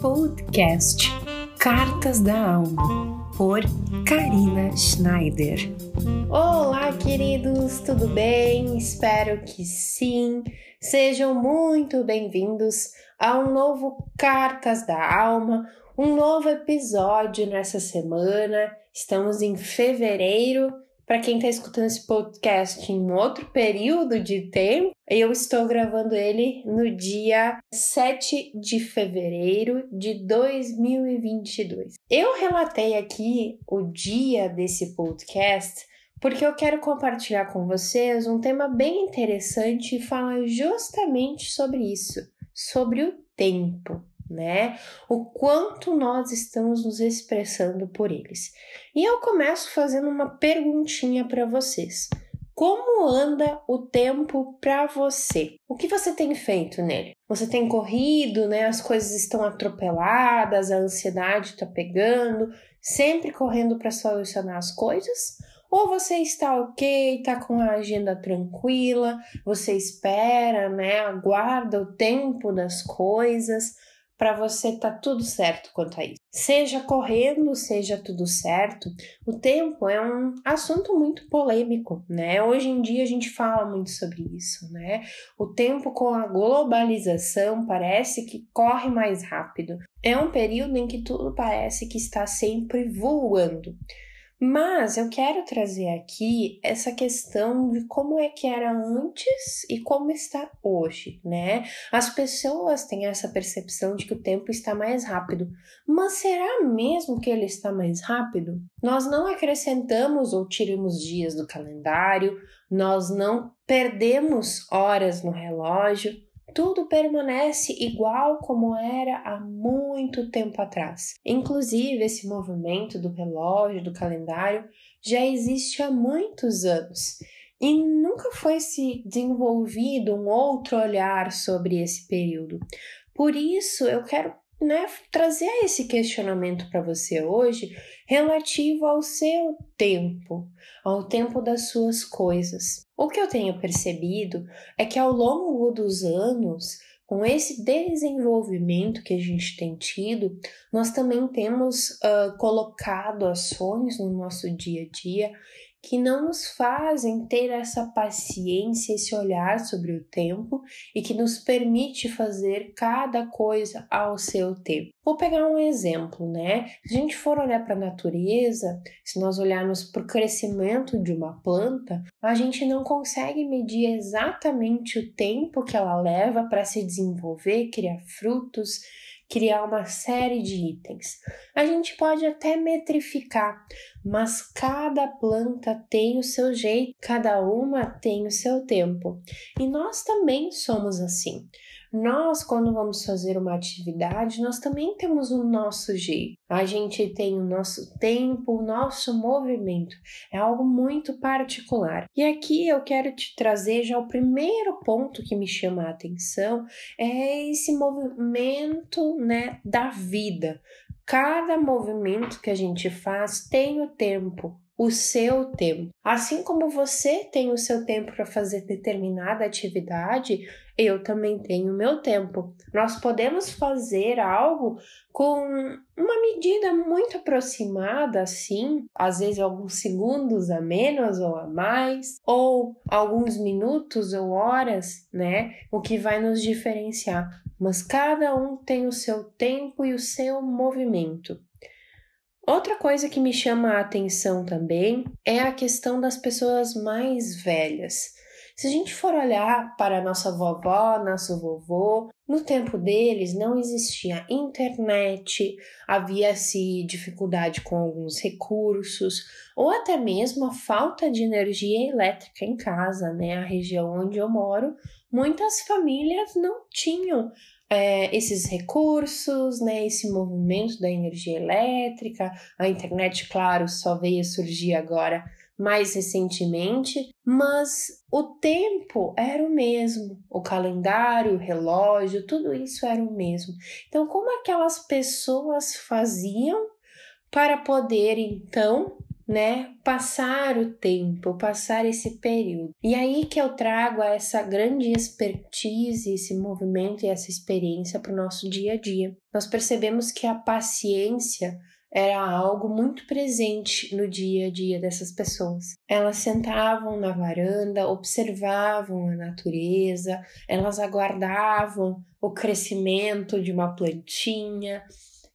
Podcast Cartas da Alma, por Karina Schneider. Olá, queridos, tudo bem? Espero que sim. Sejam muito bem-vindos a um novo Cartas da Alma, um novo episódio nessa semana. Estamos em fevereiro para quem está escutando esse podcast em outro período de tempo, eu estou gravando ele no dia 7 de fevereiro de 2022. Eu relatei aqui o dia desse podcast porque eu quero compartilhar com vocês um tema bem interessante e falar justamente sobre isso, sobre o tempo né? O quanto nós estamos nos expressando por eles. E eu começo fazendo uma perguntinha para vocês. Como anda o tempo para você? O que você tem feito nele? Você tem corrido, né? As coisas estão atropeladas, a ansiedade está pegando, sempre correndo para solucionar as coisas? Ou você está ok, está com a agenda tranquila, você espera, né? Aguarda o tempo das coisas para você tá tudo certo quanto a isso. Seja correndo, seja tudo certo. O tempo é um assunto muito polêmico, né? Hoje em dia a gente fala muito sobre isso, né? O tempo com a globalização parece que corre mais rápido. É um período em que tudo parece que está sempre voando. Mas eu quero trazer aqui essa questão de como é que era antes e como está hoje, né? As pessoas têm essa percepção de que o tempo está mais rápido, mas será mesmo que ele está mais rápido? Nós não acrescentamos ou tiramos dias do calendário, nós não perdemos horas no relógio, tudo permanece igual como era há muito tempo atrás. Inclusive, esse movimento do relógio, do calendário, já existe há muitos anos e nunca foi se desenvolvido um outro olhar sobre esse período. Por isso, eu quero né, trazer esse questionamento para você hoje relativo ao seu tempo, ao tempo das suas coisas. O que eu tenho percebido é que ao longo dos anos, com esse desenvolvimento que a gente tem tido, nós também temos uh, colocado ações no nosso dia a dia que não nos fazem ter essa paciência, esse olhar sobre o tempo e que nos permite fazer cada coisa ao seu tempo. Vou pegar um exemplo, né? Se a gente for olhar para a natureza, se nós olharmos para o crescimento de uma planta, a gente não consegue medir exatamente o tempo que ela leva para se desenvolver, criar frutos, criar uma série de itens. A gente pode até metrificar, mas cada planta tem o seu jeito, cada uma tem o seu tempo. E nós também somos assim. Nós, quando vamos fazer uma atividade, nós também temos o nosso jeito. A gente tem o nosso tempo, o nosso movimento. É algo muito particular. E aqui eu quero te trazer já o primeiro ponto que me chama a atenção é esse movimento, né, da vida. Cada movimento que a gente faz tem o tempo, o seu tempo. Assim como você tem o seu tempo para fazer determinada atividade, eu também tenho o meu tempo. Nós podemos fazer algo com uma medida muito aproximada, assim, às vezes alguns segundos a menos ou a mais, ou alguns minutos ou horas, né? O que vai nos diferenciar. Mas cada um tem o seu tempo e o seu movimento. Outra coisa que me chama a atenção também é a questão das pessoas mais velhas. Se a gente for olhar para nossa vovó, nosso vovô, no tempo deles não existia internet, havia-se dificuldade com alguns recursos, ou até mesmo a falta de energia elétrica em casa, né? A região onde eu moro, muitas famílias não tinham é, esses recursos, né, esse movimento da energia elétrica, a internet, claro, só veio surgir agora mais recentemente, mas o tempo era o mesmo, o calendário, o relógio, tudo isso era o mesmo. Então, como aquelas pessoas faziam para poder então né, passar o tempo, passar esse período. E aí que eu trago essa grande expertise, esse movimento e essa experiência para o nosso dia a dia. Nós percebemos que a paciência era algo muito presente no dia a dia dessas pessoas. Elas sentavam na varanda, observavam a natureza, elas aguardavam o crescimento de uma plantinha,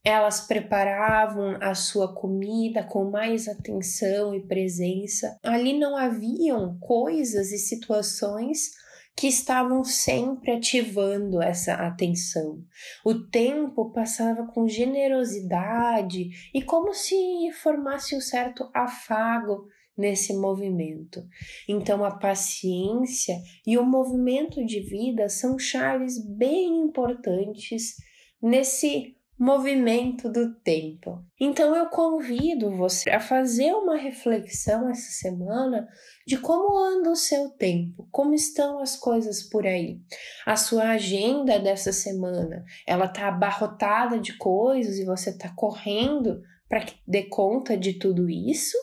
elas preparavam a sua comida com mais atenção e presença. Ali não haviam coisas e situações que estavam sempre ativando essa atenção. O tempo passava com generosidade e como se formasse um certo afago nesse movimento. Então, a paciência e o movimento de vida são chaves bem importantes nesse movimento do tempo. Então eu convido você a fazer uma reflexão essa semana de como anda o seu tempo, como estão as coisas por aí. A sua agenda dessa semana, ela tá abarrotada de coisas e você tá correndo para que dê conta de tudo isso?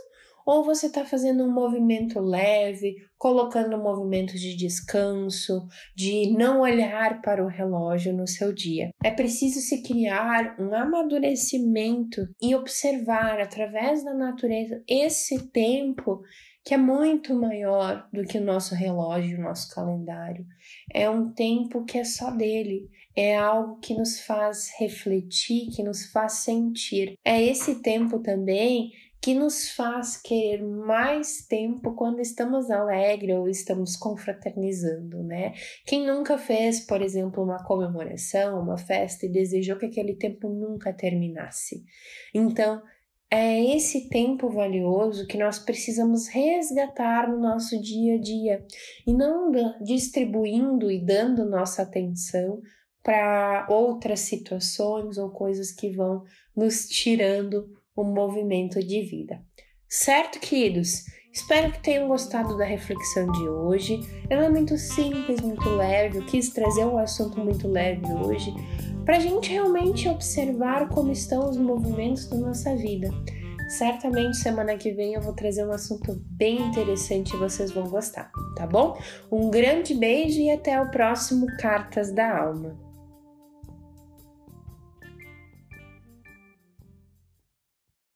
Ou você está fazendo um movimento leve, colocando movimentos de descanso, de não olhar para o relógio no seu dia. É preciso se criar um amadurecimento e observar através da natureza esse tempo que é muito maior do que o nosso relógio, o nosso calendário. É um tempo que é só dele, é algo que nos faz refletir, que nos faz sentir. É esse tempo também que nos faz querer mais tempo quando estamos alegres ou estamos confraternizando, né? Quem nunca fez, por exemplo, uma comemoração, uma festa e desejou que aquele tempo nunca terminasse? Então, é esse tempo valioso que nós precisamos resgatar no nosso dia a dia e não distribuindo e dando nossa atenção para outras situações ou coisas que vão nos tirando o movimento de vida. Certo, queridos? Espero que tenham gostado da reflexão de hoje. Ela é muito simples, muito leve. Eu quis trazer um assunto muito leve hoje para a gente realmente observar como estão os movimentos da nossa vida. Certamente semana que vem eu vou trazer um assunto bem interessante e vocês vão gostar, tá bom? Um grande beijo e até o próximo Cartas da Alma.